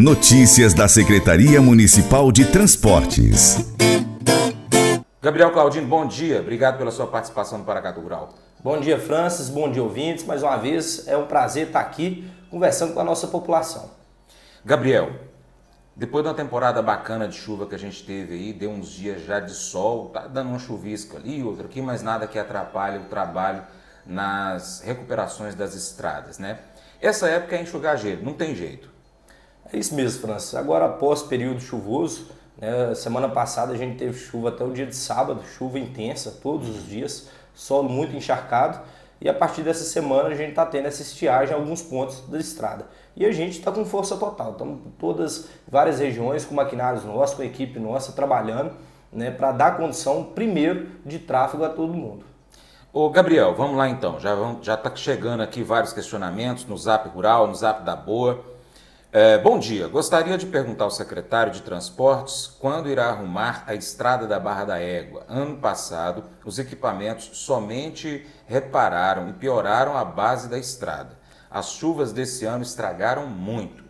Notícias da Secretaria Municipal de Transportes. Gabriel Claudino, bom dia. Obrigado pela sua participação no Paracatu Rural. Bom dia, Francis. Bom dia, ouvintes. Mais uma vez, é um prazer estar aqui conversando com a nossa população. Gabriel, depois de uma temporada bacana de chuva que a gente teve aí, deu uns dias já de sol, tá dando um chuvisco ali, outro aqui, mas nada que atrapalhe o trabalho nas recuperações das estradas, né? Essa época é enxugar gelo, não tem jeito. É isso mesmo, Francis. Agora, após período chuvoso, né, semana passada a gente teve chuva até o dia de sábado, chuva intensa todos os dias, solo muito encharcado. E a partir dessa semana a gente está tendo essa estiagem em alguns pontos da estrada. E a gente está com força total. Estamos todas, várias regiões, com maquinários nossos, com equipe nossa, trabalhando né, para dar condição, primeiro, de tráfego a todo mundo. Ô Gabriel, vamos lá então. Já já está chegando aqui vários questionamentos no Zap Rural, no Zap da Boa. É, bom dia. Gostaria de perguntar ao secretário de Transportes quando irá arrumar a estrada da Barra da Égua. Ano passado, os equipamentos somente repararam e pioraram a base da estrada. As chuvas desse ano estragaram muito.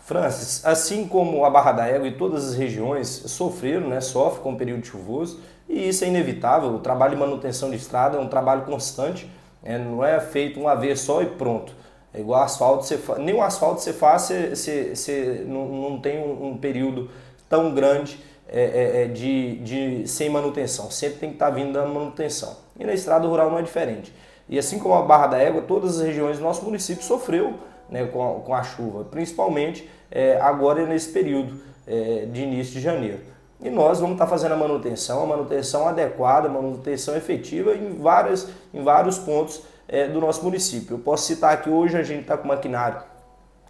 Francis, assim como a Barra da Égua e todas as regiões sofreram, né, sofrem com o período chuvoso, e isso é inevitável. O trabalho de manutenção de estrada é um trabalho constante, né, não é feito uma vez só e pronto. É igual asfalto, você fa... nem o asfalto você faz, você, você, você não, não tem um, um, período tão grande é, é, é, de, de sem manutenção. Sempre tem que estar tá vindo dando manutenção. E na estrada rural não é diferente. E assim como a Barra da Égua, todas as regiões do nosso município sofreu né, com, a, com a chuva, principalmente é, agora nesse período é, de início de janeiro. E nós vamos estar tá fazendo a manutenção, a manutenção adequada, a manutenção efetiva em, várias, em vários pontos é, do nosso município. Eu posso citar que hoje a gente está com maquinário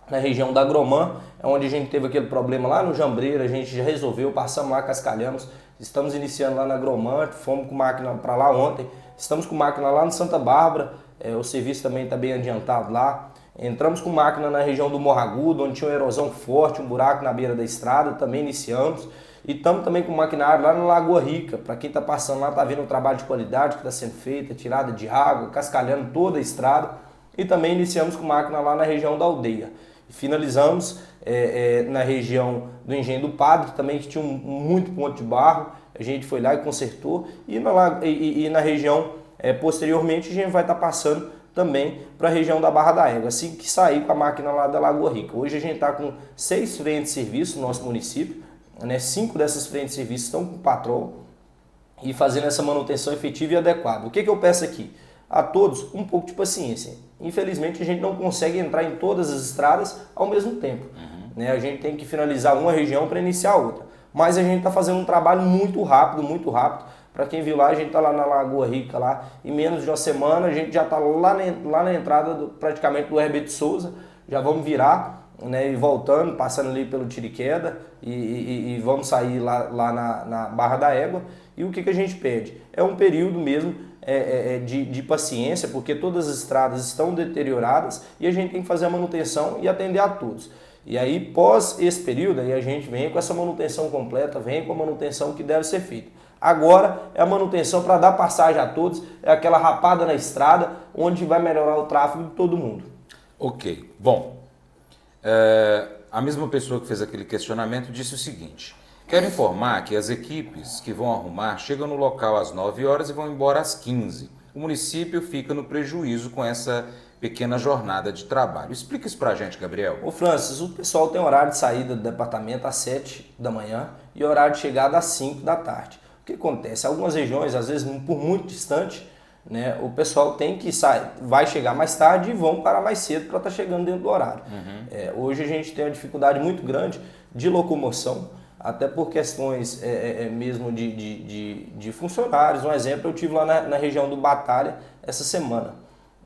na região da Gromã, é onde a gente teve aquele problema lá no Jambreiro, a gente já resolveu, passamos lá, cascalhamos, estamos iniciando lá na Gromã, fomos com máquina para lá ontem, estamos com máquina lá no Santa Bárbara, é, o serviço também está bem adiantado lá. Entramos com máquina na região do Morragudo, onde tinha uma erosão forte, um buraco na beira da estrada, também iniciamos. E estamos também com maquinário lá na Lagoa Rica. Para quem está passando lá, está vendo o trabalho de qualidade que está sendo feito, tirada de água, cascalhando toda a estrada. E também iniciamos com máquina lá na região da aldeia. Finalizamos é, é, na região do Engenho do Padre, também que tinha um, muito ponto de barro. A gente foi lá e consertou. E na, e, e na região, é, posteriormente, a gente vai estar tá passando também para a região da Barra da Égua, assim que sair com a máquina lá da Lagoa Rica. Hoje a gente está com seis frentes de serviço no nosso município né? Cinco dessas frentes de serviço estão com patrol e fazendo essa manutenção efetiva e adequada. O que, que eu peço aqui? A todos um pouco de paciência. Infelizmente a gente não consegue entrar em todas as estradas ao mesmo tempo. Uhum. Né? A gente tem que finalizar uma região para iniciar outra. Mas a gente está fazendo um trabalho muito rápido, muito rápido. Para quem viu lá, a gente está lá na Lagoa Rica, lá, em menos de uma semana, a gente já está lá, na, lá na entrada do, praticamente do Herbert Souza, já vamos virar né, e voltando, passando ali pelo Tiriqueda e, e, e vamos sair lá, lá na, na, Barra da Égua. E o que, que a gente pede? É um período mesmo é, é, é, de, de paciência, porque todas as estradas estão deterioradas e a gente tem que fazer a manutenção e atender a todos. E aí, pós esse período, aí a gente vem com essa manutenção completa, vem com a manutenção que deve ser feita. Agora é a manutenção para dar passagem a todos, é aquela rapada na estrada, onde vai melhorar o tráfego de todo mundo. Ok. Bom, é, a mesma pessoa que fez aquele questionamento disse o seguinte: Quero informar que as equipes que vão arrumar chegam no local às 9 horas e vão embora às 15. O município fica no prejuízo com essa pequena jornada de trabalho. Explica isso pra gente, Gabriel. Ô Francis, o pessoal tem horário de saída do departamento às 7 da manhã e horário de chegada às 5 da tarde. O que acontece? Algumas regiões, às vezes por muito distante, né, o pessoal tem que sair, vai chegar mais tarde e vão parar mais cedo para estar tá chegando dentro do horário. Uhum. É, hoje a gente tem uma dificuldade muito grande de locomoção, até por questões é, é, é, mesmo de, de, de, de, funcionários. Um exemplo, eu tive lá na, na região do Batalha essa semana.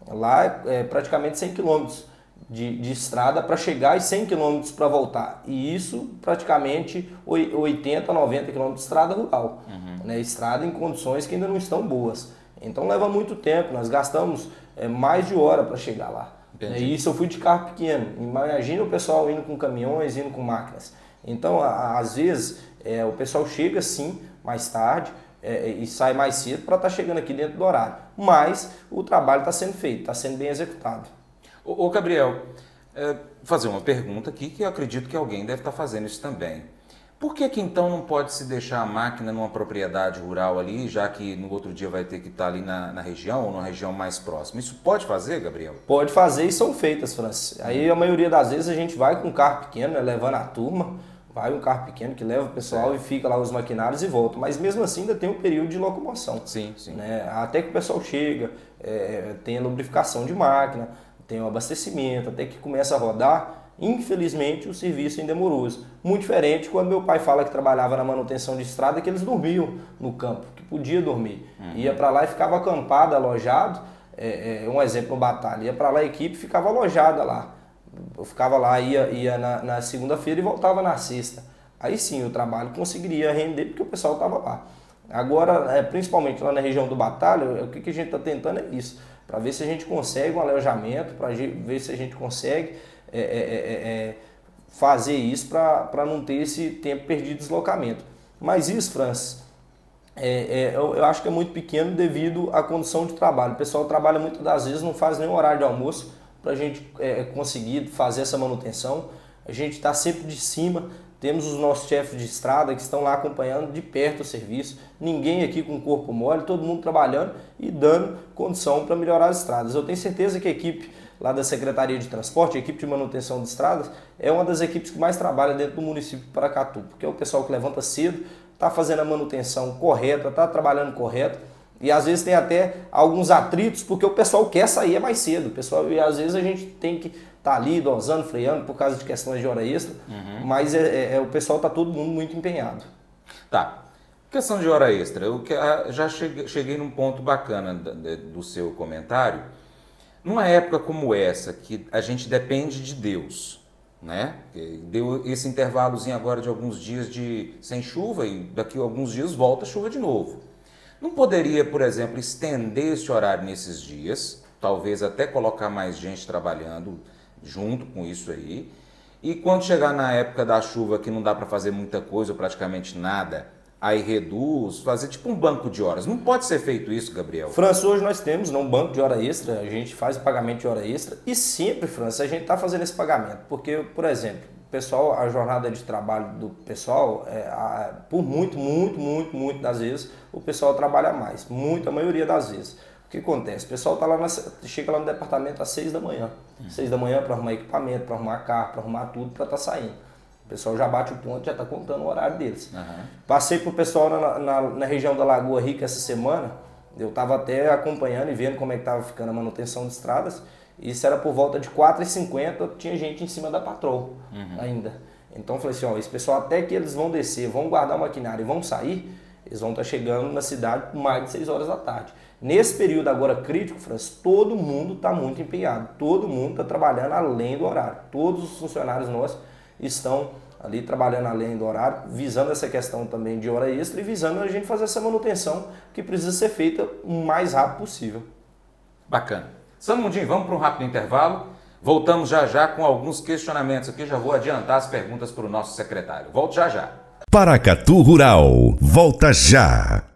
Lá é praticamente 100 quilômetros de, de estrada para chegar e 100 quilômetros para voltar. E isso praticamente 80, 90 quilômetros de estrada rural. Uhum. Né? Estrada em condições que ainda não estão boas. Então leva muito tempo, nós gastamos é, mais de hora para chegar lá. Entendi. E isso eu fui de carro pequeno. Imagina o pessoal indo com caminhões, indo com máquinas. Então, a, às vezes, é, o pessoal chega sim mais tarde é, e sai mais cedo para estar tá chegando aqui dentro do horário. Mas o trabalho está sendo feito, está sendo bem executado. Ô, ô Gabriel, é, fazer uma pergunta aqui que eu acredito que alguém deve estar fazendo isso também. Por que, que então não pode se deixar a máquina numa propriedade rural ali, já que no outro dia vai ter que estar ali na, na região ou numa região mais próxima? Isso pode fazer, Gabriel? Pode fazer e são feitas, Francis. Aí a maioria das vezes a gente vai com um carro pequeno, né, levando a turma, vai um carro pequeno que leva o pessoal e fica lá os maquinários e volta. Mas mesmo assim ainda tem um período de locomoção. Sim, sim. Né? Até que o pessoal chega, é, tem a lubrificação de máquina, tem o abastecimento, até que começa a rodar Infelizmente, o serviço ainda é moroso. Muito diferente quando meu pai fala que trabalhava na manutenção de estrada, que eles dormiam no campo, que podia dormir. Uhum. Ia para lá e ficava acampado, alojado. É, é, um exemplo, no batalha. Ia para lá a equipe ficava alojada lá. Eu ficava lá, ia, ia na, na segunda-feira e voltava na sexta. Aí sim o trabalho conseguiria render porque o pessoal estava lá. Agora, é, principalmente lá na região do Batalha, o que, que a gente está tentando é isso, para ver se a gente consegue um alojamento, para ver se a gente consegue é é, é, é, é, fazer isso para não ter esse tempo perdido de deslocamento. Mas isso, Francis, eu, eu, acho que é muito pequeno devido à condição de trabalho. O pessoal trabalha muitas das vezes, não faz nem horário de almoço para a gente conseguir fazer essa manutenção. A gente está sempre de cima, temos os nossos chefes de estrada que estão lá acompanhando de perto o serviço. Ninguém aqui com corpo mole, todo mundo trabalhando e dando condição para melhorar as estradas. Eu tenho certeza que a equipe lá da Secretaria de Transporte, a equipe de manutenção de estradas, é uma das equipes que mais trabalha dentro do município de Paracatu, porque é o pessoal que levanta cedo, está fazendo a manutenção correta, está trabalhando correto. E às vezes tem até alguns atritos, porque o pessoal quer sair mais cedo. O pessoal, e às vezes a gente tem que estar tá ali dosando, freando por causa de questões de hora extra, uhum. mas é, é, é o pessoal está todo mundo muito empenhado. Tá. Questão de hora extra, eu ah, já cheguei, cheguei num ponto bacana do seu comentário numa época como essa, que a gente depende de Deus, né? Deu esse intervalozinho agora de alguns dias de sem chuva e daqui a alguns dias volta chuva de novo. Não poderia, por exemplo, estender esse horário nesses dias, talvez até colocar mais gente trabalhando junto com isso aí. E quando chegar na época da chuva que não dá para fazer muita coisa ou praticamente nada, aí reduz, fazer tipo um banco de horas. Não pode ser feito isso, Gabriel. França, hoje nós temos né, um banco de hora extra, a gente faz o pagamento de hora extra e sempre, França, a gente está fazendo esse pagamento. Porque, por exemplo, pessoal, a jornada de trabalho do pessoal, é, a, por muito, muito, muito, muito das vezes, o pessoal trabalha mais. Muito, a maioria das vezes. O que acontece? O pessoal tá lá na, chega lá no departamento às seis da manhã. Uhum. Seis da manhã para arrumar equipamento, para arrumar carro, para arrumar tudo, para estar tá saindo. O pessoal já bate o ponto, já está contando o horário deles. Uhum. Passei para o pessoal na, na, na, região da Lagoa Rica essa semana. Eu estava até acompanhando e vendo como é que estava ficando a manutenção de estradas. Isso era por volta de 4h50, tinha gente em cima da patrol uhum. ainda. Então eu falei assim, ó, esse pessoal até que eles vão descer, vão guardar o maquinário e vão sair, eles vão estar tá chegando na cidade mais de 6 horas da tarde. Nesse período agora crítico, Francis, todo mundo está muito empenhado, todo mundo está trabalhando além do horário. Todos os funcionários nossos estão ali trabalhando além do horário, visando essa questão também de hora extra e visando a gente fazer essa manutenção que precisa ser feita o mais rápido possível. Bacana. Sandro Mundinho, vamos para um rápido intervalo. Voltamos já já com alguns questionamentos aqui. Já vou adiantar as perguntas para o nosso secretário. Volto já já. Paracatu Rural, volta já.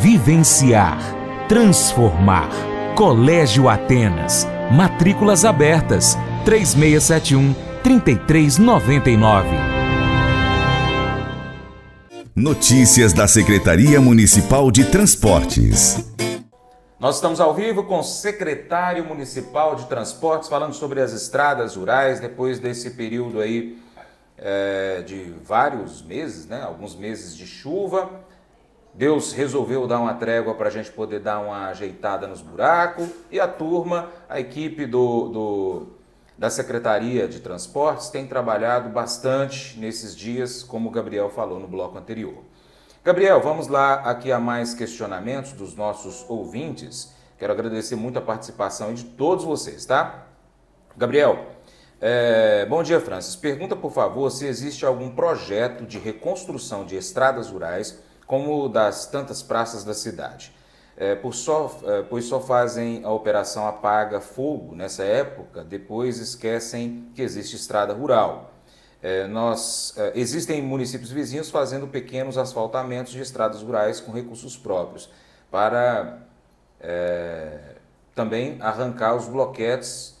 Vivenciar. Transformar. Colégio Atenas. Matrículas abertas. 3671 3399. Notícias da Secretaria Municipal de Transportes. Nós estamos ao vivo com o secretário municipal de transportes falando sobre as estradas rurais depois desse período aí é, de vários meses, né? Alguns meses de chuva. Deus resolveu dar uma trégua para a gente poder dar uma ajeitada nos buracos e a turma, a equipe do, do, da Secretaria de Transportes tem trabalhado bastante nesses dias, como o Gabriel falou no bloco anterior. Gabriel, vamos lá aqui a mais questionamentos dos nossos ouvintes. Quero agradecer muito a participação de todos vocês, tá? Gabriel, é, bom dia, Francis. Pergunta, por favor, se existe algum projeto de reconstrução de estradas rurais, como das tantas praças da cidade. É, por só, é, pois só fazem a operação apaga-fogo nessa época, depois esquecem que existe estrada rural. É, nós, é, existem municípios vizinhos fazendo pequenos asfaltamentos de estradas rurais com recursos próprios, para é, também arrancar os bloquetes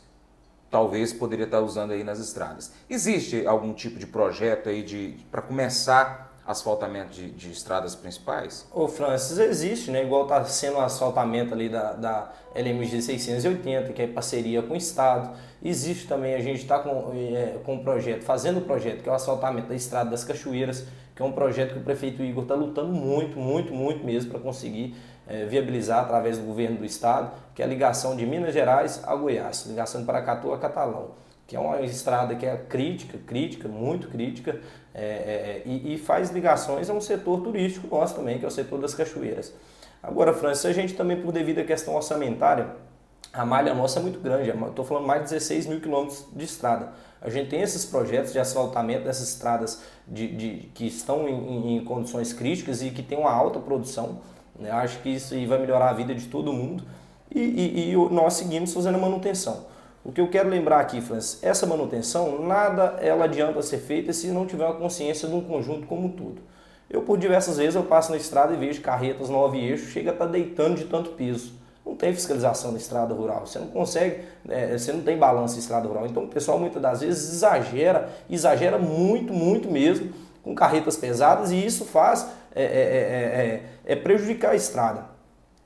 talvez poderia estar usando aí nas estradas. Existe algum tipo de projeto aí de para começar asfaltamento de, de, estradas principais? Ô Francis, existe, né? Igual está sendo o asfaltamento ali da, da LMG 680, que é parceria com o Estado. Existe também, a gente está com, é, com um projeto, fazendo um projeto, que é o asfaltamento da Estrada das Cachoeiras, que é um projeto que o prefeito Igor está lutando muito, muito, muito mesmo para conseguir é, viabilizar através do governo do Estado, que é a ligação de Minas Gerais a Goiás, ligação de Paracatu a Catalão que é uma estrada que é crítica, crítica, muito crítica, é, é, e, e, faz ligações a um setor turístico nosso também, que é o setor das cachoeiras. Agora, Francis, a gente também, por devido à questão orçamentária, a malha nossa é muito grande, estou falando mais de 16 mil quilômetros de estrada. A gente tem esses projetos de asfaltamento dessas estradas de, de que estão em, em, condições críticas e que tem uma alta produção. Né? Acho que isso vai melhorar a vida de todo mundo. E, e, e nós seguimos fazendo manutenção. O que eu quero lembrar aqui, Francis, essa manutenção, nada ela adianta ser feita se não tiver uma consciência de um conjunto como um todo. Eu, por diversas vezes, eu passo na estrada e vejo carretas nove eixos, chega a estar tá deitando de tanto peso. Não tem fiscalização na estrada rural, você não consegue, é, você não tem balanço em estrada rural. Então o pessoal muitas das vezes exagera, exagera muito, muito mesmo, com carretas pesadas e isso faz é, é, é, é, é prejudicar a estrada,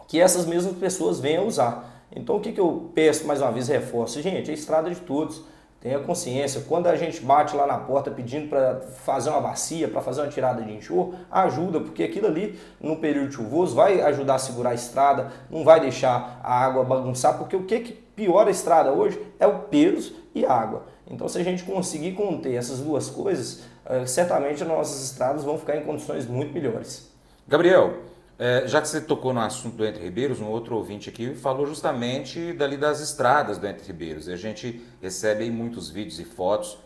que essas mesmas pessoas venham usar. Então o que, que eu peço mais uma vez, reforço? Gente, a estrada de todos. Tenha consciência, quando a gente bate lá na porta pedindo para fazer uma bacia, para fazer uma tirada de enxurro, ajuda, porque aquilo ali no período chuvoso vai ajudar a segurar a estrada, não vai deixar a água bagunçar, porque o que, que piora a estrada hoje é o peso e a água. Então, se a gente conseguir conter essas duas coisas, eh, certamente as nossas estradas vão ficar em condições muito melhores. Gabriel, é, já que você tocou no assunto do Entre Ribeiros, um outro ouvinte aqui falou justamente dali das estradas do Entre Ribeiros. A gente recebe muitos vídeos e fotos.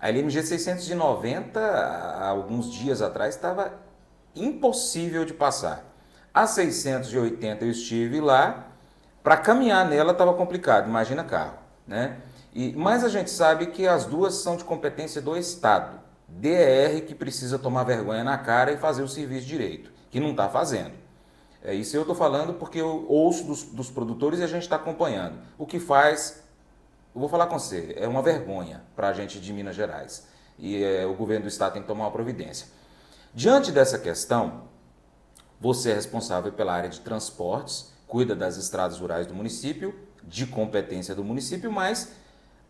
A LMG 690, há alguns dias atrás, estava impossível de passar. A 680 eu estive lá, para caminhar nela estava complicado, imagina carro. Né? E, mas a gente sabe que as duas são de competência do Estado. DER que precisa tomar vergonha na cara e fazer o serviço direito, que não está fazendo. É, isso eu estou falando porque eu ouço dos, dos produtores e a gente está acompanhando. O que faz, eu vou falar com você, é uma vergonha para a gente de Minas Gerais. E é, o governo do estado tem que tomar uma providência. Diante dessa questão, você é responsável pela área de transportes, cuida das estradas rurais do município, de competência do município, mas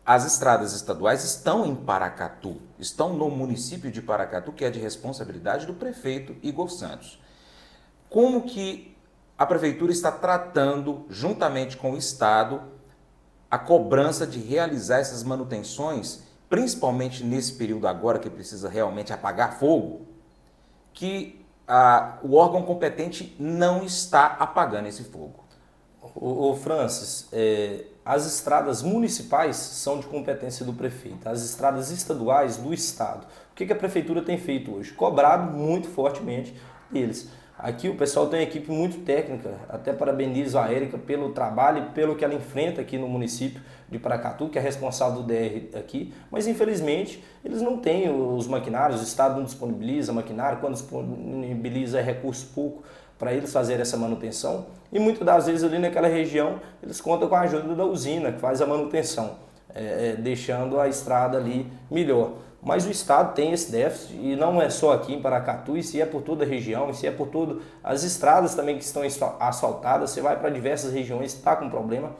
as estradas estaduais estão em Paracatu, estão no município de Paracatu, que é de responsabilidade do prefeito Igor Santos como que a prefeitura está tratando, juntamente com o Estado, a cobrança de realizar essas manutenções, principalmente nesse período agora que precisa realmente apagar fogo, que a, o órgão competente não está apagando esse fogo. O, Francis, é, as estradas municipais são de competência do prefeito, as estradas estaduais do estado. O que, que a prefeitura tem feito hoje? Cobrado muito fortemente deles. Aqui o pessoal tem uma equipe muito técnica, até parabenizo a Érica pelo trabalho e pelo que ela enfrenta aqui no município de Paracatu, que é responsável do DR aqui, mas infelizmente eles não têm os maquinários, o Estado não disponibiliza maquinário, quando disponibiliza é recurso pouco para eles fazerem essa manutenção, e muitas das vezes ali naquela região eles contam com a ajuda da usina que faz a manutenção, é, é deixando a estrada ali melhor. Mas o Estado tem esse déficit e não é só aqui em Paracatu, e se é por toda a região, e se é por todas as estradas também que estão asfaltadas, você vai para diversas regiões, está com problema.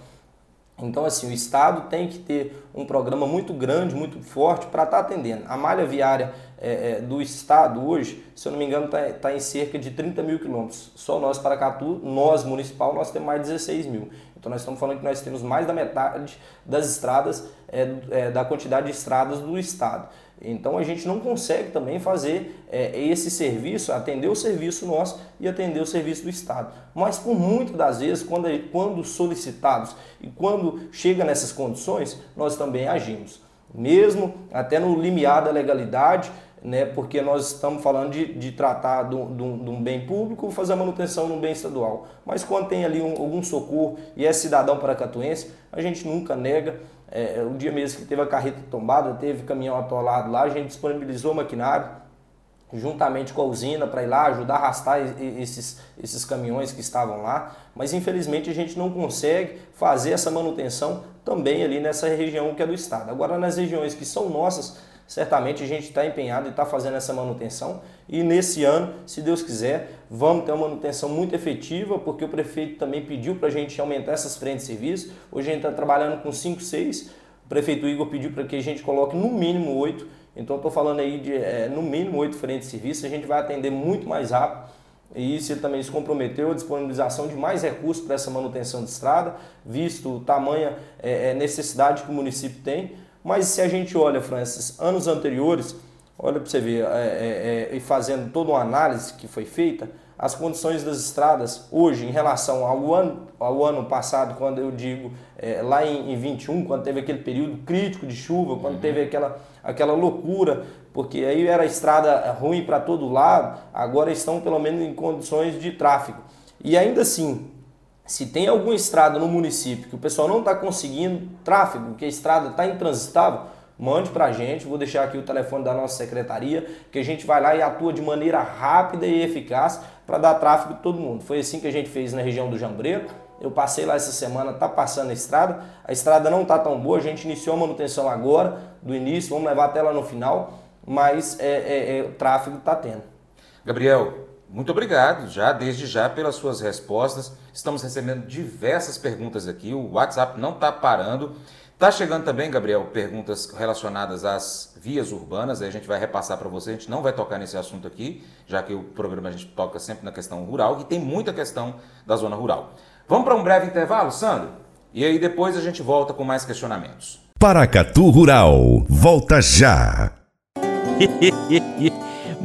Então, assim, o Estado tem que ter um programa muito grande, muito forte para estar tá atendendo. A malha viária é, é, do Estado hoje, se eu não me engano, está tá em cerca de 30 mil quilômetros. Só nós, Paracatu, nós, municipal, nós temos mais de 16 mil. Então nós estamos falando que nós temos mais da metade das estradas, é, é, da quantidade de estradas do estado. Então a gente não consegue também fazer é, esse serviço, atender o serviço nosso e atender o serviço do Estado. Mas por muitas das vezes, quando, quando solicitados e quando chega nessas condições, nós também agimos. Mesmo até no limiar da legalidade, né, porque nós estamos falando de, de tratar de um bem público, fazer a manutenção de um bem estadual. Mas quando tem ali um, algum socorro e é cidadão paracatuense, a gente nunca nega. É, o dia mesmo que teve a carreta tombada, teve caminhão atolado lá, a gente disponibilizou maquinário juntamente com a usina para ir lá ajudar a arrastar esses, esses caminhões que estavam lá, mas infelizmente a gente não consegue fazer essa manutenção também ali nessa região que é do estado. Agora nas regiões que são nossas, certamente a gente está empenhado e está fazendo essa manutenção. E nesse ano, se Deus quiser, vamos ter uma manutenção muito efetiva, porque o prefeito também pediu para a gente aumentar essas frentes de serviço. Hoje a gente está trabalhando com 5, 6. O prefeito Igor pediu para que a gente coloque no mínimo 8. Então estou falando aí de é, no mínimo 8 frentes de serviço. A gente vai atender muito mais rápido. E isso ele também se comprometeu a disponibilização de mais recursos para essa manutenção de estrada, visto o tamanho é, necessidade que o município tem. Mas se a gente olha, Francis, anos anteriores, olha para você ver, é, é, é, e fazendo toda uma análise que foi feita, as condições das estradas hoje em relação ao ano, ao ano passado, quando eu digo é, lá em, em 21, quando teve aquele período crítico de chuva, quando uhum. teve aquela, aquela loucura, porque aí era estrada ruim para todo lado, agora estão pelo menos em condições de tráfego. E ainda assim, se tem alguma estrada no município que o pessoal não está conseguindo tráfego, que a estrada está intransitável, mande para a gente. Vou deixar aqui o telefone da nossa secretaria, que a gente vai lá e atua de maneira rápida e eficaz para dar tráfego de todo mundo. Foi assim que a gente fez na região do Jambreiro. Eu passei lá essa semana, tá passando a estrada. A estrada não tá tão boa, a gente iniciou a manutenção agora, do início, vamos levar até lá no final, mas é, é, é o tráfego está tendo. Gabriel, muito obrigado já, desde já, pelas suas respostas. Estamos recebendo diversas perguntas aqui, o WhatsApp não está parando. Está chegando também, Gabriel, perguntas relacionadas às vias urbanas, aí a gente vai repassar para você, a gente não vai tocar nesse assunto aqui, já que o programa a gente toca sempre na questão rural, e tem muita questão da zona rural. Vamos para um breve intervalo, Sandro? E aí depois a gente volta com mais questionamentos. Paracatu Rural, volta já!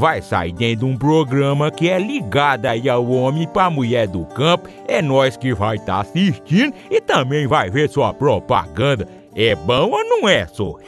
vai sair dentro de um programa que é ligado aí ao homem para a mulher do campo. É nós que vai estar tá assistindo e também vai ver sua propaganda. É bom ou não é, só?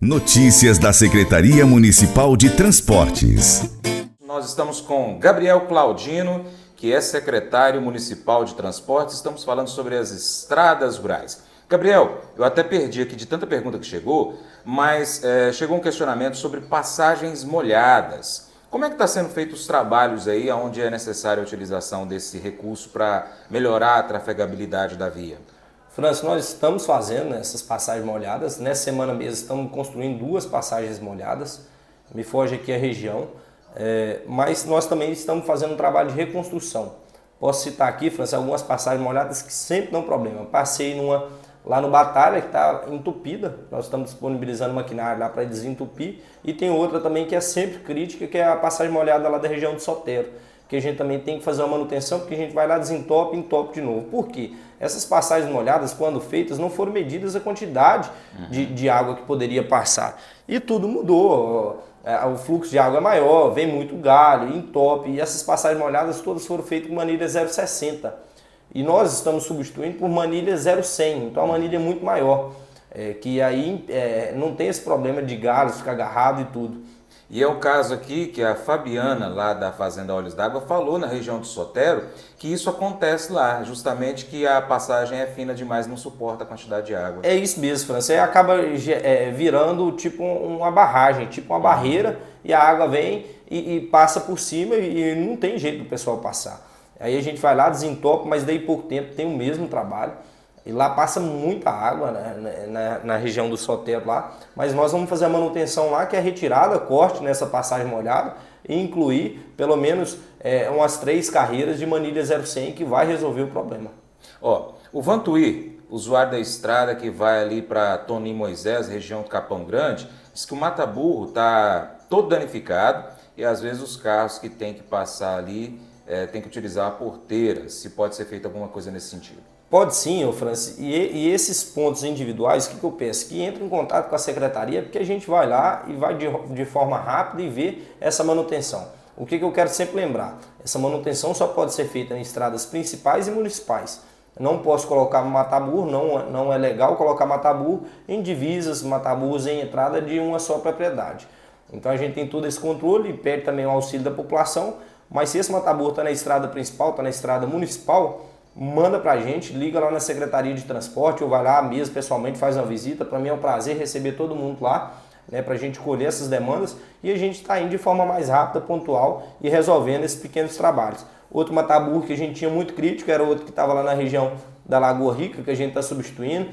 Notícias da Secretaria Municipal de Transportes. Nós estamos com Gabriel Claudino, que é secretário municipal de transportes. Estamos falando sobre as estradas rurais. Gabriel, eu até perdi aqui de tanta pergunta que chegou, mas é, chegou um questionamento sobre passagens molhadas. Como é que está sendo feitos os trabalhos aí, onde é necessária a utilização desse recurso para melhorar a trafegabilidade da via? França, nós estamos fazendo essas passagens molhadas. Nessa semana mesmo estamos construindo duas passagens molhadas. Me foge aqui a região. É, mas nós também estamos fazendo um trabalho de reconstrução. Posso citar aqui, França, algumas passagens molhadas que sempre dão problema. Passei numa lá no Batalha, que está entupida. Nós estamos disponibilizando maquinário lá para desentupir. E tem outra também que é sempre crítica, que é a passagem molhada lá da região de Sotero que a gente também tem que fazer uma manutenção, porque a gente vai lá, desentope e entope de novo. Por quê? Essas passagens molhadas, quando feitas, não foram medidas a quantidade uhum. de, de água que poderia passar. E tudo mudou. É, o fluxo de água é maior, vem muito galho, entope, e essas passagens molhadas todas foram feitas com manilha 0,60. E nós estamos substituindo por manilha 0,100, então a manilha é muito maior. É, que aí é, não tem esse problema de galho ficar agarrado e tudo. E é o caso aqui que a Fabiana, lá da Fazenda Olhos d'Água, falou na região do Sotero que isso acontece lá, justamente que a passagem é fina demais, não suporta a quantidade de água. É isso mesmo, França. Você acaba é, virando tipo uma barragem, tipo uma barreira, e a água vem e, e passa por cima e não tem jeito do pessoal passar. Aí a gente vai lá, desentope, mas daí pouco tempo tem o mesmo trabalho. E lá passa muita água né, na, na, região do sotero lá, mas nós vamos fazer a manutenção lá, que é retirada, corte nessa passagem molhada e incluir pelo menos é, umas três carreiras de manilha 0100 que vai resolver o problema. Ó, o Vantuí, usuário da estrada que vai ali para Toninho Moisés, região do Capão Grande, diz que o mata-burro está todo danificado e às vezes os carros que tem que passar ali é, tem que utilizar a porteira, se pode ser feita alguma coisa nesse sentido. Pode sim, Francis. E, e, esses pontos individuais, o que, que eu peço? Que entre em contato com a secretaria, porque a gente vai lá e vai de, de forma rápida e ver essa manutenção. O que, que eu quero sempre lembrar? Essa manutenção só pode ser feita em estradas principais e municipais. Não posso colocar mataburro, não, não é legal colocar mataburro em divisas, mataburros em entrada de uma só propriedade. Então a gente tem todo esse controle e pede também o auxílio da população, mas se esse mataburro está na estrada principal, está na estrada municipal, manda para a gente, liga lá na Secretaria de Transporte ou vai lá mesmo pessoalmente, faz uma visita. Para mim é um prazer receber todo mundo lá, né, para a gente colher essas demandas e a gente está indo de forma mais rápida, pontual e resolvendo esses pequenos trabalhos. Outro mataburro que a gente tinha muito crítico era outro que estava lá na região da Lagoa Rica, que a gente está substituindo.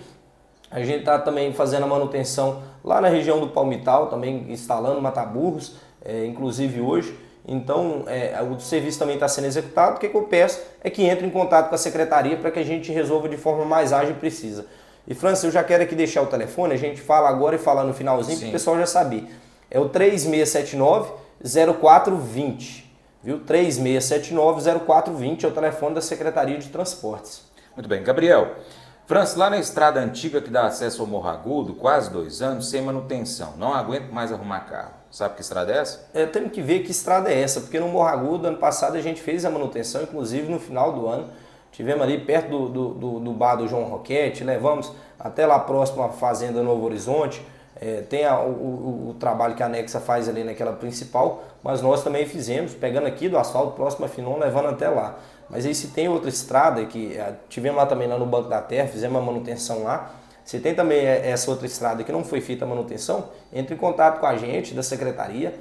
A gente está também fazendo a manutenção lá na região do Palmital, também instalando mataburros, é, inclusive hoje. Então, é, o serviço também está sendo executado. O que, que, eu peço é que entre em contato com a secretaria para que a gente resolva de forma mais ágil e precisa. E, França, eu já quero aqui deixar o telefone, a gente fala agora e fala no finalzinho para o pessoal já saber. É o 3679-0420, viu? 3679-0420 é o telefone da Secretaria de Transportes. Muito bem. Gabriel, França, lá na estrada antiga que dá acesso ao Morro Agudo, quase dois anos, sem manutenção. Não aguento mais arrumar carro. Sabe que estrada é essa? É, temos que ver que estrada é essa, porque no Morro Agudo, ano passado, a gente fez a manutenção, inclusive no final do ano. Tivemos ali perto do, do, do, do bar do João Roquete, levamos até lá próximo à Fazenda Novo Horizonte. É, tem a, o, o, o, trabalho que a Nexa faz ali naquela principal, mas nós também fizemos, pegando aqui do asfalto próximo a Finon, levando até lá. Mas aí se tem outra estrada, que é, tivemos lá também lá no Banco da Terra, fizemos uma manutenção lá, se tem também é, essa outra estrada que não foi feita a manutenção, entre em contato com a gente da secretaria.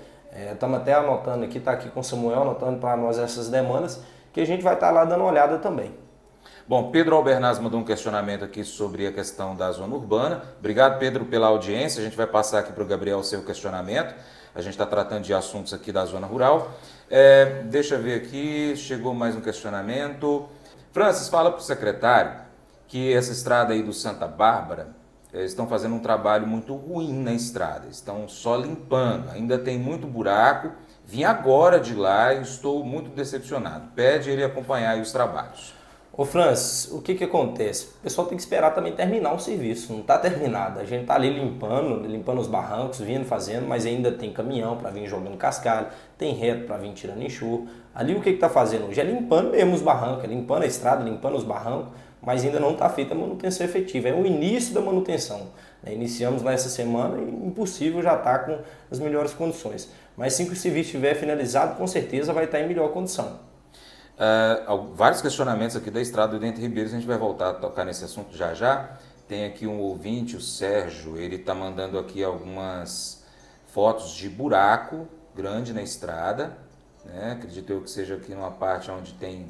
Estamos é, até anotando aqui, está aqui com o Samuel anotando para nós essas demandas, que a gente vai estar tá lá dando uma olhada também. Bom, Pedro Albernaz mandou um questionamento aqui sobre a questão da zona urbana. Obrigado, Pedro, pela audiência. A gente vai passar aqui para o Gabriel o seu questionamento. A gente está tratando de assuntos aqui da zona rural. É, deixa eu ver aqui, chegou mais um questionamento. Francis, fala para o secretário que essa estrada aí do Santa Bárbara, eles estão fazendo um trabalho muito ruim na estrada, estão só limpando, ainda tem muito buraco. Vim agora de lá e estou muito decepcionado. Pede ele acompanhar os trabalhos. Ô Francis, o que que acontece? O pessoal tem que esperar também terminar o serviço, não está terminado. A gente está ali limpando, limpando os barrancos, vindo fazendo, mas ainda tem caminhão para vir jogando cascalho, tem reto para vir tirando enxurro. Ali o que está fazendo hoje? É limpando mesmo os barrancos, é limpando a estrada, limpando os barrancos, mas ainda não está feita a manutenção efetiva. É o início da manutenção. Né? Iniciamos lá essa semana e impossível já estar tá com as melhores condições. Mas assim que o serviço estiver finalizado, com certeza vai estar tá em melhor condição. Uh, vários questionamentos aqui da estrada do Dente Ribeiros, a gente vai voltar a tocar nesse assunto já já. Tem aqui um ouvinte, o Sérgio, ele está mandando aqui algumas fotos de buraco grande na estrada. Né? Acredito eu que seja aqui numa parte onde tem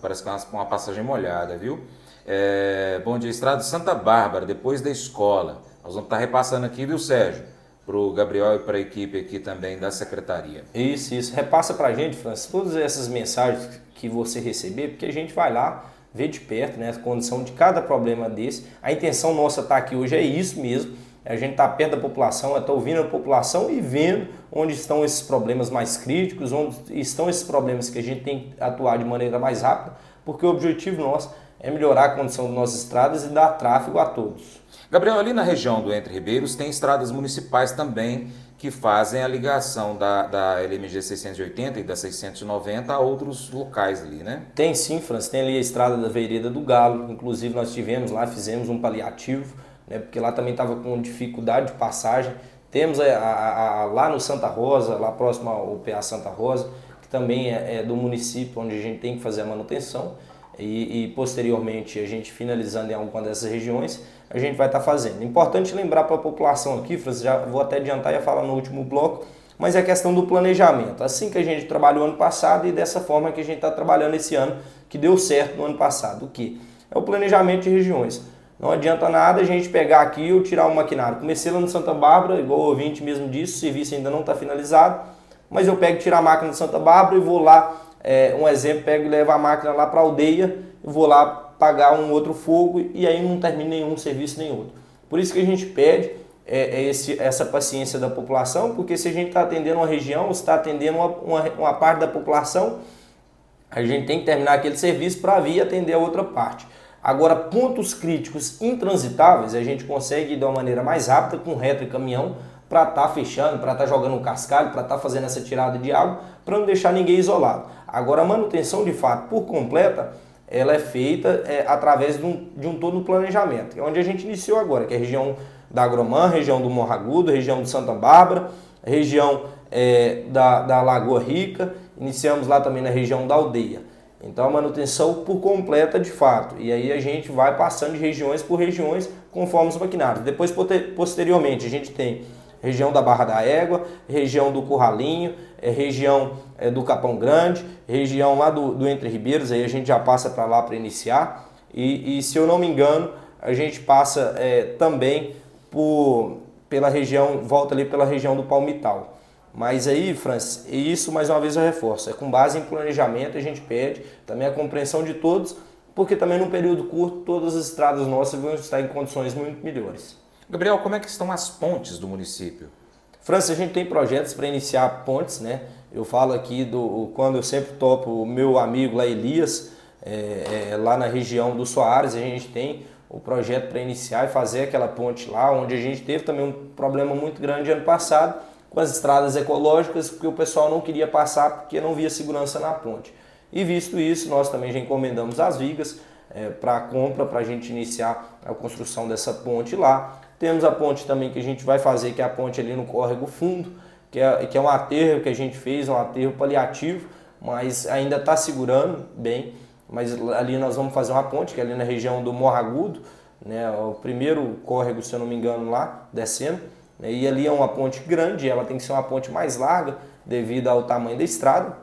Parece que é uma passagem molhada, viu? É, bom dia, Estrada Santa Bárbara, depois da escola. Nós vamos estar repassando aqui, viu, Sérgio? Para o Gabriel e para a equipe aqui também da secretaria. Isso, isso. Repassa para a gente, Francis, todas essas mensagens que você receber, porque a gente vai lá ver de perto né, a condição de cada problema desse. A intenção nossa estar tá aqui hoje é isso mesmo a gente está perto da população, está ouvindo a população e vendo onde estão esses problemas mais críticos, onde estão esses problemas que a gente tem que atuar de maneira mais rápida, porque o objetivo nosso é melhorar a condição das nossas estradas e dar tráfego a todos. Gabriel, ali na região do Entre Ribeiros tem estradas municipais também que fazem a ligação da, da LMG 680 e da 690 a outros locais ali, né? Tem sim, França. Tem ali a estrada da Vereda do Galo. Inclusive nós tivemos lá, fizemos um paliativo né, porque lá também estava com dificuldade de passagem. Temos a, a, a, lá no Santa Rosa, lá próximo ao PA Santa Rosa, que também é, é, do município onde a gente tem que fazer a manutenção. E, e posteriormente, a gente finalizando em alguma dessas regiões, a gente vai estar tá fazendo. Importante lembrar para a população aqui, Francis, já vou até adiantar e falar no último bloco, mas é questão do planejamento. Assim que a gente trabalhou ano passado e dessa forma que a gente está trabalhando esse ano, que deu certo no ano passado. O que? É o planejamento de regiões. Não adianta nada a gente pegar aqui ou tirar o maquinário. Comecei lá no Santa Bárbara, igual o ouvinte mesmo disse, o serviço ainda não está finalizado, mas eu pego, tirar a máquina de Santa Bárbara e vou lá, é, um exemplo, pego e levo a máquina lá para a aldeia, vou lá pagar um outro fogo e aí não termina nenhum serviço nem outro. Por isso que a gente pede é, é esse, essa paciência da população, porque se a gente está atendendo uma região, está atendendo uma, uma, uma parte da população, a gente tem que terminar aquele serviço para vir atender a outra parte. Agora, pontos críticos intransitáveis a gente consegue de uma maneira mais rápida com reto e caminhão para estar tá fechando, para estar tá jogando um cascalho, para estar tá fazendo essa tirada de água, para não deixar ninguém isolado. Agora, a manutenção de fato por completa, ela é feita é, através de um, de um todo planejamento, é onde a gente iniciou agora, que é a região da Agromã, região do Morro Agudo, região de Santa Bárbara, região é, da, da Lagoa Rica, iniciamos lá também na região da Aldeia. Então a manutenção por completa de fato. E aí a gente vai passando de regiões por regiões conforme os maquinários. Depois, posteriormente, a gente tem região da Barra da Égua, região do Curralinho, é, região é, do Capão Grande, região lá do, do Entre Ribeiros, aí a gente já passa para lá para iniciar. E, e, se eu não me engano, a gente passa é, também por, pela região, volta ali pela região do Palmital. Mas aí, Francis, isso mais uma vez eu reforço, é com base em planejamento a gente pede também a compreensão de todos, porque também num período curto todas as estradas nossas vão estar em condições muito melhores. Gabriel, como é que estão as pontes do município? Francis, a gente tem projetos para iniciar pontes, né? Eu falo aqui do quando eu sempre topo o meu amigo lá Elias, é, é, lá na região do Soares, a gente tem o projeto para iniciar e fazer aquela ponte lá, onde a gente teve também um problema muito grande ano passado com as estradas ecológicas, porque o pessoal não queria passar porque não via segurança na ponte. E visto isso, nós também já encomendamos as vigas é, para compra, para a gente iniciar a construção dessa ponte lá. Temos a ponte também que a gente vai fazer, que é a ponte ali no Córrego Fundo, que é, que é um aterro que a gente fez, um aterro paliativo, mas ainda está segurando bem. Mas ali nós vamos fazer uma ponte, que é ali na região do Morragudo, né, o primeiro córrego, se eu não me engano, lá, descendo. Né? E ali é uma ponte grande, ela tem que ser uma ponte mais larga devido ao tamanho da estrada.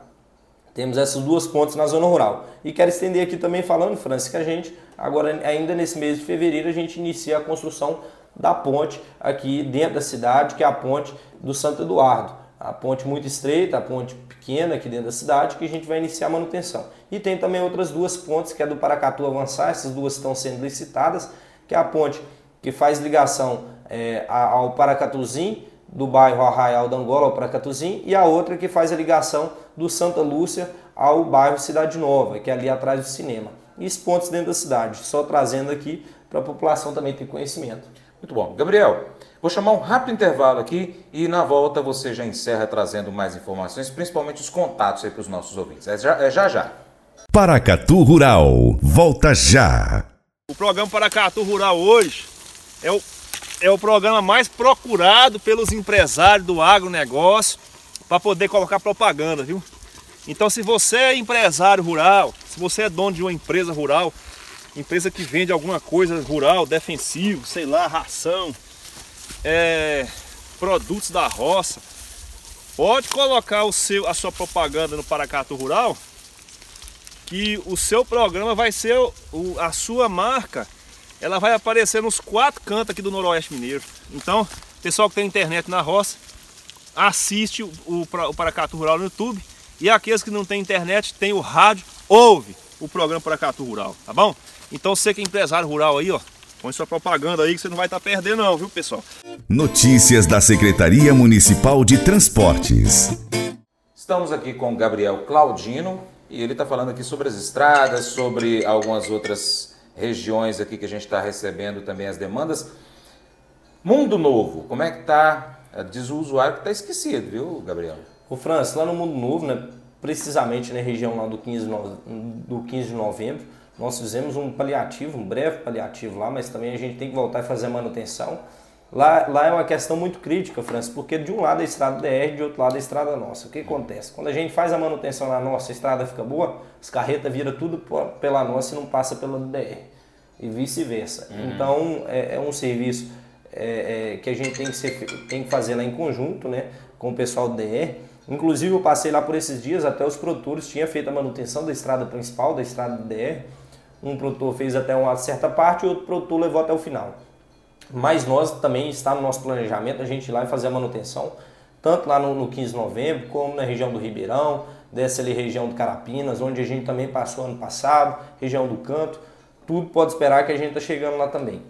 Temos essas duas pontes na zona rural. E quero estender aqui também falando, Francis, que a gente, agora ainda nesse mês de fevereiro, a gente inicia a construção da ponte aqui dentro da cidade, que é a ponte do Santo Eduardo. A ponte muito estreita, a ponte pequena aqui dentro da cidade, que a gente vai iniciar a manutenção. E tem também outras duas pontes, que é do Paracatu Avançar, essas duas estão sendo licitadas, que é a ponte que faz ligação é, ao Paracatuzim, do bairro Arraial da Angola ao Paracatuzim, e a outra que faz a ligação do Santa Lúcia ao bairro Cidade Nova, que é ali atrás do cinema. E os pontos dentro da cidade, só trazendo aqui para a população também ter conhecimento. Muito bom. Gabriel, vou chamar um rápido intervalo aqui e na volta você já encerra trazendo mais informações, principalmente os contatos aí para os nossos ouvintes. É já, é já já. Paracatu Rural, volta já. O programa Paracatu Rural hoje é o é o programa mais procurado pelos empresários do agronegócio para poder colocar propaganda, viu? Então se você é empresário rural, se você é dono de uma empresa rural, empresa que vende alguma coisa rural, defensivo, sei lá, ração, é, produtos da roça, pode colocar o seu, a sua propaganda no Paracato Rural, que o seu programa vai ser o, a sua marca ela vai aparecer nos quatro cantos aqui do Noroeste Mineiro. Então, pessoal que tem internet na roça, assiste o, o, o Paracatu Rural no YouTube. E aqueles que não têm internet, tem o rádio, ouve o programa Paracatu Rural, tá bom? Então você que é empresário rural aí, ó, põe sua propaganda aí que você não vai estar tá perdendo não, viu pessoal? Notícias da Secretaria Municipal de Transportes. Estamos aqui com o Gabriel Claudino e ele está falando aqui sobre as estradas, sobre algumas outras regiões aqui que a gente está recebendo também as demandas. Mundo Novo, como é que está? Diz o usuário que está esquecido, viu, Gabriel? O França, lá no Mundo Novo, né, precisamente na região lá do 15, do 15 de novembro, nós fizemos um paliativo, um breve paliativo lá, mas também a gente tem que voltar e fazer a manutenção. Lá, lá é uma questão muito crítica, França, porque de um lado é a estrada DR, de outro lado é a estrada nossa. O que acontece? Quando a gente faz a manutenção na nossa, a estrada fica boa, as carretas viram tudo pela nossa e não passa pela DR. E vice-versa. Uhum. Então, é, é, um serviço é, é, que a gente tem que, ser, tem que fazer lá em conjunto né, com o pessoal do DR. Inclusive eu passei lá por esses dias, até os produtores tinham feito a manutenção da estrada principal, da estrada do DR. Um produtor fez até uma certa parte e outro produtor levou até o final. Mas nós também está no nosso planejamento a gente ir lá e fazer a manutenção, tanto lá no, no 15 de novembro, como na região do Ribeirão, dessa ali região do Carapinas, onde a gente também passou ano passado, região do Canto. Tudo pode esperar que a gente está chegando lá também.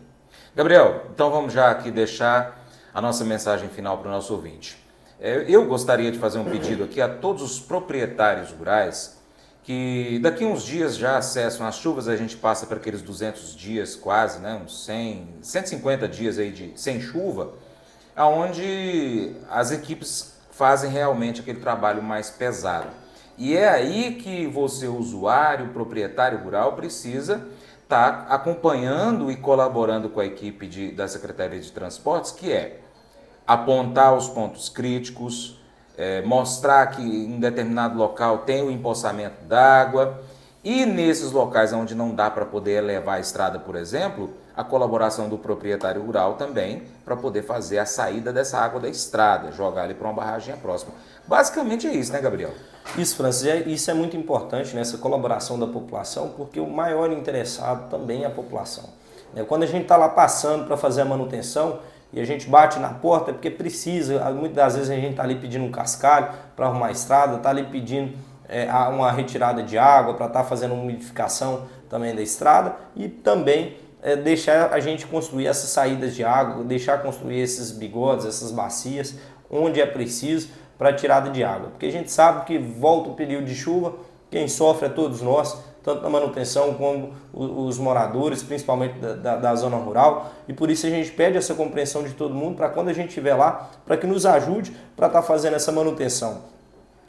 Gabriel, então vamos já aqui deixar a nossa mensagem final para o nosso ouvinte. É, eu gostaria de fazer um pedido aqui a todos os proprietários rurais que daqui uns dias já acessam as chuvas, a gente passa para aqueles 200 dias quase, né, uns 100, 150 dias aí de sem chuva, aonde as equipes fazem realmente aquele trabalho mais pesado. E é aí que você, usuário, proprietário rural, precisa estar tá acompanhando e colaborando com a equipe de, da Secretaria de Transportes, que é apontar os pontos críticos, é, mostrar que em determinado local tem o empoçamento d'água e nesses locais onde não dá para poder elevar a estrada, por exemplo, a colaboração do proprietário rural também para poder fazer a saída dessa água da estrada, jogar ali para uma barragem próxima. Basicamente é isso, né, Gabriel? Isso, Francis, é, isso é muito importante nessa colaboração da população, porque o maior interessado também é a população. Né, quando a gente está lá passando para fazer a manutenção, e a gente bate na porta porque precisa. Muitas das vezes a gente está ali pedindo um cascalho para arrumar a estrada, está ali pedindo é, uma retirada de água para estar tá fazendo uma umidificação também da estrada e também é, deixar a gente construir essas saídas de água, deixar construir esses bigodes, essas bacias, onde é preciso para tirada de água. Porque a gente sabe que volta o período de chuva, quem sofre é todos nós, tanto na manutenção como os moradores, principalmente da, da, da, zona rural. E por isso a gente pede essa compreensão de todo mundo para quando a gente estiver lá, para que nos ajude para estar tá fazendo essa manutenção.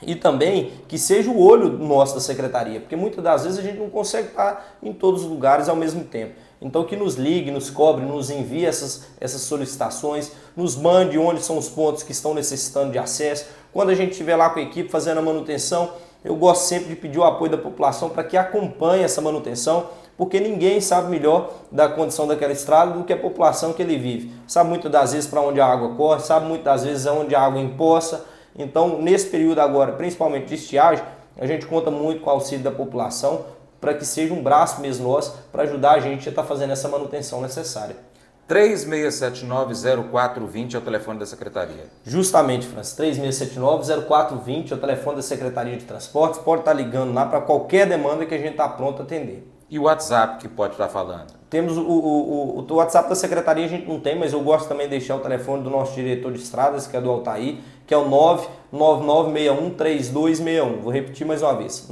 E também que seja o olho nosso da secretaria, porque muitas das vezes a gente não consegue estar tá em todos os lugares ao mesmo tempo. Então que nos ligue, nos cobre, nos envie essas, essas solicitações, nos mande onde são os pontos que estão necessitando de acesso. Quando a gente estiver lá com a equipe fazendo a manutenção, eu gosto sempre de pedir o apoio da população para que acompanhe essa manutenção, porque ninguém sabe melhor da condição daquela estrada do que a população que ele vive. Sabe muitas das vezes para onde a água corre, sabe muitas das vezes onde a água empoça. Então, nesse período agora, principalmente de estiagem, a gente conta muito com o auxílio da população para que seja um braço mesmo nosso para ajudar a gente a estar tá fazendo essa manutenção necessária. 3679-0420 é o telefone da Secretaria. Justamente, Francis. 3679-0420 é o telefone da Secretaria de Transportes. Pode estar ligando lá para qualquer demanda que a gente está pronto a atender. E o WhatsApp que pode estar falando? Temos o, o, o, o, WhatsApp da Secretaria, a gente não tem, mas eu gosto também de deixar o telefone do nosso diretor de estradas, que é do Altair, que é o 999613261. Vou repetir mais uma vez.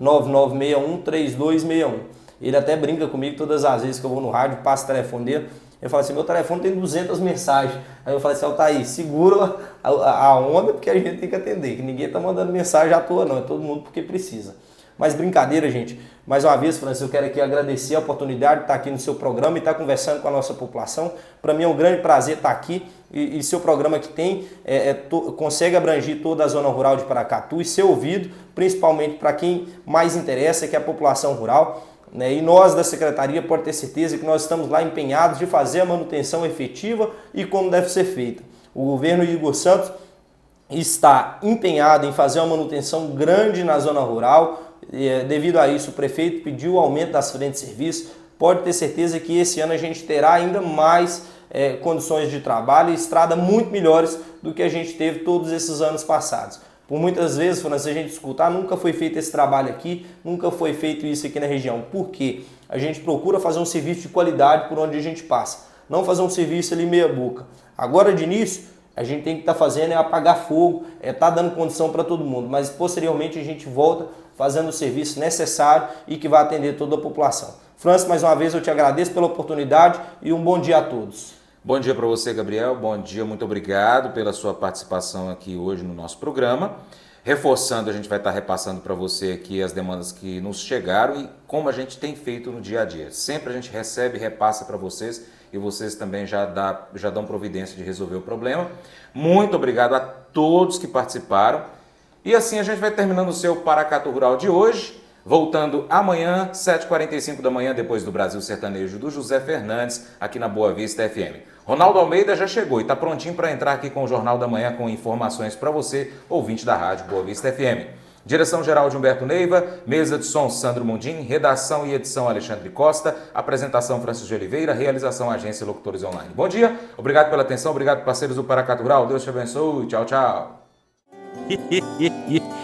999613261. Ele até brinca comigo todas as vezes que eu vou no rádio, passa o telefone dele. Ele fala assim, meu telefone tem 200 mensagens. Aí eu falei assim, Altair, segura a, a onda porque a gente tem que atender, que ninguém está mandando mensagem à toa não, é todo mundo porque precisa. Mas brincadeira, gente. Mais uma vez, Francis, eu quero aqui agradecer a oportunidade de estar aqui no seu programa e estar conversando com a nossa população. Para mim é um grande prazer estar aqui e, e seu programa que tem é, é, to, consegue abranger toda a zona rural de Paracatu e ser ouvido, principalmente para quem mais interessa, que é a população rural. Né? E nós da secretaria pode ter certeza que nós estamos lá empenhados de fazer a manutenção efetiva e como deve ser feita. O governo Igor Santos está empenhado em fazer uma manutenção grande na zona rural. E, devido a isso, o prefeito pediu o aumento das frentes de serviço. Pode ter certeza que esse ano a gente terá ainda mais é, condições de trabalho e estrada muito melhores do que a gente teve todos esses anos passados. Por muitas vezes, se a gente escutar, nunca foi feito esse trabalho aqui, nunca foi feito isso aqui na região. Por quê? A gente procura fazer um serviço de qualidade por onde a gente passa, não fazer um serviço ali meia boca. Agora de início, a gente tem que estar tá fazendo é apagar fogo, é estar tá dando condição para todo mundo, mas posteriormente a gente volta fazendo o serviço necessário e que vai atender toda a população. Francis, mais uma vez eu te agradeço pela oportunidade e um bom dia a todos. Bom dia para você, Gabriel. Bom dia, muito obrigado pela sua participação aqui hoje no nosso programa. Reforçando, a gente vai estar repassando para você aqui as demandas que nos chegaram e como a gente tem feito no dia a dia. Sempre a gente recebe e repassa para vocês e vocês também já, dá, já dão providência de resolver o problema. Muito obrigado a todos que participaram. E assim a gente vai terminando o seu Paracatu Rural de hoje. Voltando amanhã, 7h45 da manhã, depois do Brasil Sertanejo do José Fernandes, aqui na Boa Vista FM. Ronaldo Almeida já chegou e está prontinho para entrar aqui com o Jornal da Manhã com informações para você, ouvinte da Rádio Boa Vista FM. Direção-geral de Humberto Neiva, mesa de som Sandro Mundim, redação e edição Alexandre Costa, apresentação Francisco de Oliveira, realização Agência Locutores Online. Bom dia, obrigado pela atenção, obrigado parceiros do Paracatu Rural, Deus te abençoe, tchau, tchau.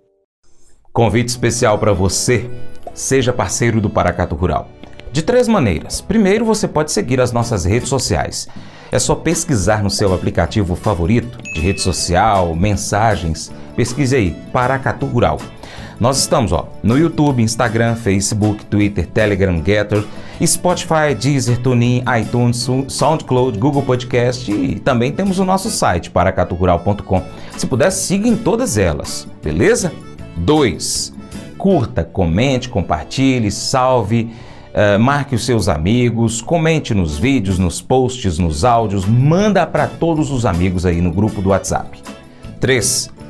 Convite especial para você. Seja parceiro do Paracato Rural. De três maneiras. Primeiro, você pode seguir as nossas redes sociais. É só pesquisar no seu aplicativo favorito de rede social, mensagens. Pesquise aí, Paracatu Rural. Nós estamos ó, no YouTube, Instagram, Facebook, Twitter, Telegram, Getter, Spotify, Deezer, TuneIn, iTunes, SoundCloud, Google Podcast e também temos o nosso site, paracaturural.com. Se puder, siga em todas elas, beleza? 2. Curta, comente, compartilhe, salve, uh, marque os seus amigos, comente nos vídeos, nos posts, nos áudios, manda para todos os amigos aí no grupo do WhatsApp. 3